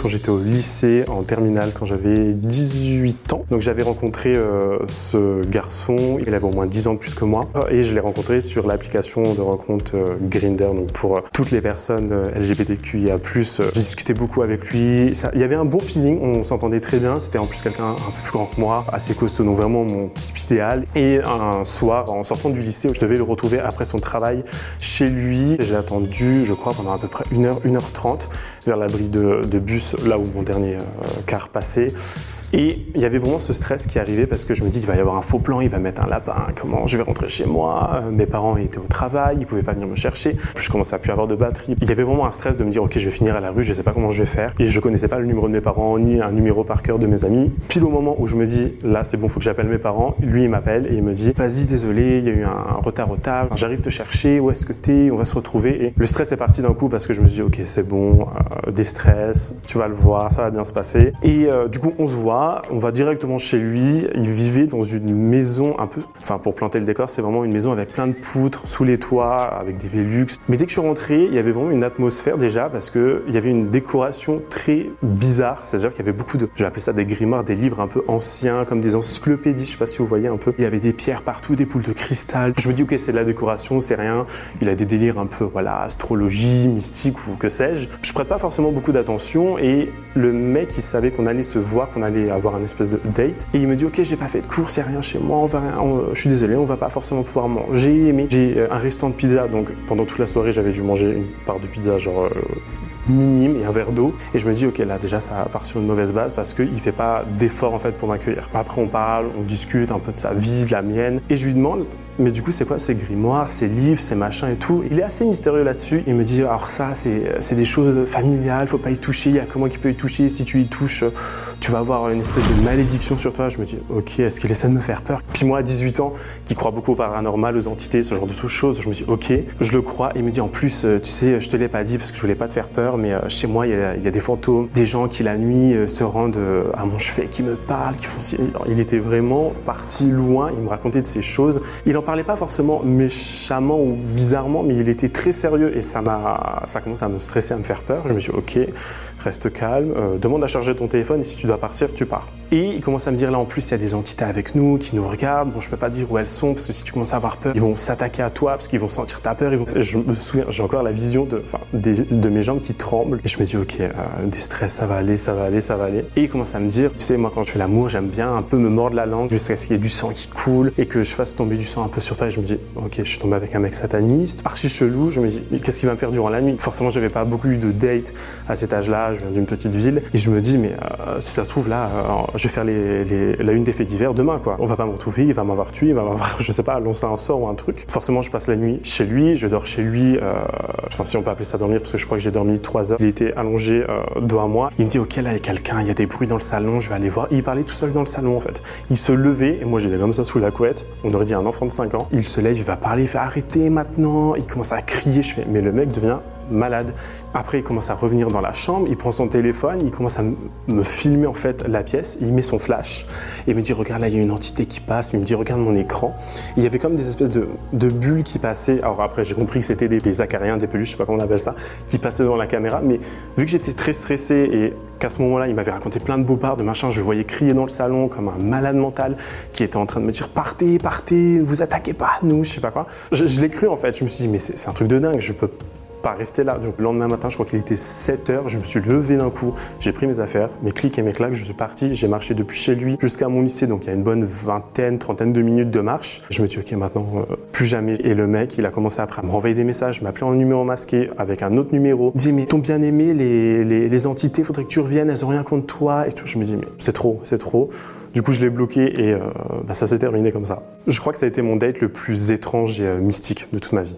quand j'étais au lycée en terminale, quand j'avais 18 ans. Donc j'avais rencontré euh, ce garçon, il avait au moins 10 ans de plus que moi, et je l'ai rencontré sur l'application de rencontre euh, Grinder. Donc pour euh, toutes les personnes LGBTQIA+, j'ai discuté beaucoup avec lui. Il y avait un bon feeling, on s'entendait très bien. C'était en plus quelqu'un un peu plus grand que moi, assez costaud, donc vraiment mon type idéal. Et un soir, en sortant du lycée, je devais le retrouver après son travail chez lui. J'ai attendu, je crois, pendant à peu près 1h, 1h30 vers l'abri de, bus, là où mon dernier euh, car passait. Et il y avait vraiment ce stress qui arrivait parce que je me dis, il va y avoir un faux plan, il va mettre un lapin, comment je vais rentrer chez moi, mes parents étaient au travail, ils pouvaient pas venir me chercher, je commençais à plus avoir de batterie. Il y avait vraiment un stress de me dire, ok, je vais finir à la rue, je sais pas comment je vais faire. Et je connaissais pas le numéro de mes parents, ni un numéro par cœur de mes amis. Pile au moment où je me dis, là, c'est bon, faut que j'appelle mes parents, lui, il m'appelle et il me dit, vas-y, désolé, il y a eu un retard au tard, j'arrive te chercher, où est-ce que t'es, on va se retrouver. Et le stress est parti d'un coup parce que je me suis dit, ok, c'est bon, euh, des stress, tu vas le voir, ça va bien se passer. Et euh, du coup, on se voit, on va direct chez lui. Il vivait dans une maison un peu, enfin pour planter le décor, c'est vraiment une maison avec plein de poutres sous les toits, avec des Velux. Mais dès que je suis rentré, il y avait vraiment une atmosphère déjà parce que il y avait une décoration très bizarre. C'est-à-dire qu'il y avait beaucoup de, je vais appeler ça des grimoires, des livres un peu anciens, comme des encyclopédies. Je sais pas si vous voyez un peu. Il y avait des pierres partout, des poules de cristal. Je me dis ok, c'est de la décoration, c'est rien. Il a des délires un peu, voilà, astrologie, mystique ou que sais-je. Je prête pas forcément beaucoup d'attention et le mec, il savait qu'on allait se voir, qu'on allait avoir un espèce de date. Et il me dit, ok, j'ai pas fait de course, y a rien chez moi, on va je suis désolé, on va pas forcément pouvoir manger. Mais j'ai euh, un restant de pizza, donc pendant toute la soirée, j'avais dû manger une part de pizza, genre. Euh, minime et un verre d'eau et je me dis ok là déjà ça part sur une mauvaise base parce qu'il fait pas d'effort en fait pour m'accueillir après on parle on discute un peu de sa vie de la mienne et je lui demande mais du coup, c'est quoi ces grimoires, ces livres, ces machins et tout? Il est assez mystérieux là-dessus. Il me dit, alors ça, c'est des choses familiales, faut pas y toucher. Il y a moi qui peux y toucher. Si tu y touches, tu vas avoir une espèce de malédiction sur toi. Je me dis, ok, est-ce qu'il essaie de me faire peur Puis moi, à 18 ans, qui crois beaucoup au paranormal, aux entités, ce genre de choses, je me dis, ok, je le crois. Il me dit, en plus, euh, tu sais, je te l'ai pas dit parce que je voulais pas te faire peur, mais euh, chez moi, il y, a, des fantômes, des gens qui la nuit euh, se rendent à mon chevet, qui me parlent, qui font. Il était vraiment parti loin. Il me racontait de ces choses. Parlait pas forcément méchamment ou bizarrement, mais il était très sérieux et ça m'a, ça commence à me stresser, à me faire peur. Je me suis dit, ok, reste calme, euh, demande à charger ton téléphone et si tu dois partir, tu pars. Et il commence à me dire là en plus il y a des entités avec nous qui nous regardent. Bon je peux pas dire où elles sont parce que si tu commences à avoir peur, ils vont s'attaquer à toi parce qu'ils vont sentir ta peur. Ils vont... Je me souviens, j'ai encore la vision de, enfin, de mes jambes qui tremblent et je me dis ok, euh, des stress, ça va aller, ça va aller, ça va aller. Et il commence à me dire, tu sais moi quand je fais l'amour j'aime bien un peu me mordre la langue jusqu'à ce qu'il y ait du sang qui coule et que je fasse tomber du sang un peu sur. Et je me dis ok je suis tombé avec un mec sataniste, archi chelou. Je me dis qu'est-ce qu'il va me faire durant la nuit? Forcément j'avais pas beaucoup eu de dates à cet âge-là. Je viens d'une petite ville et je me dis mais euh, si ça se trouve là, je vais faire la une des faits divers demain, quoi. On va pas me retrouver, il va m'avoir tué, il va m'avoir, je sais pas, lancé un sort ou un truc. Forcément, je passe la nuit chez lui, je dors chez lui, euh, enfin, si on peut appeler ça dormir, parce que je crois que j'ai dormi trois heures. Il était allongé euh, à moi. Il me dit, ok, là, il y a quelqu'un, il y a des bruits dans le salon, je vais aller voir. il parlait tout seul dans le salon, en fait. Il se levait, et moi, j'étais comme ça sous la couette. On aurait dit un enfant de 5 ans. Il se lève, il va parler, il fait arrêter maintenant. Il commence à crier, je fais, mais le mec devient malade. Après, il commence à revenir dans la chambre, il prend son téléphone, il commence à me filmer en fait la pièce, il met son flash et me dit regarde là il y a une entité qui passe, il me dit regarde mon écran. il y avait comme des espèces de, bulles qui passaient. Alors après j'ai compris que c'était des, des, acariens, des peluches, je sais pas comment on appelle ça, qui passaient devant la caméra. Mais vu que j'étais très stressé et qu'à ce moment-là il m'avait raconté plein de beaux parts, de machin, je voyais crier dans le salon comme un malade mental qui était en train de me dire partez, partez, vous attaquez pas nous, je sais pas quoi. Je, je l'ai cru en fait, je me suis dit mais c'est un truc de dingue, je peux pas rester là. Donc le lendemain matin, je crois qu'il était 7 heures, je me suis levé d'un coup, j'ai pris mes affaires, mes clics et mes claques, je suis parti, j'ai marché depuis chez lui jusqu'à mon lycée, donc il y a une bonne vingtaine, trentaine de minutes de marche. Je me suis dit, ok, maintenant, euh, plus jamais. Et le mec, il a commencé après à me renvoyer des messages, m'appeler en numéro masqué avec un autre numéro. Il dit, mais ton bien aimé, les, les, les entités, faudrait que tu reviennes, elles ont rien contre toi et tout. Je me dis, mais c'est trop, c'est trop. Du coup, je l'ai bloqué et euh, bah, ça s'est terminé comme ça. Je crois que ça a été mon date le plus étrange et euh, mystique de toute ma vie.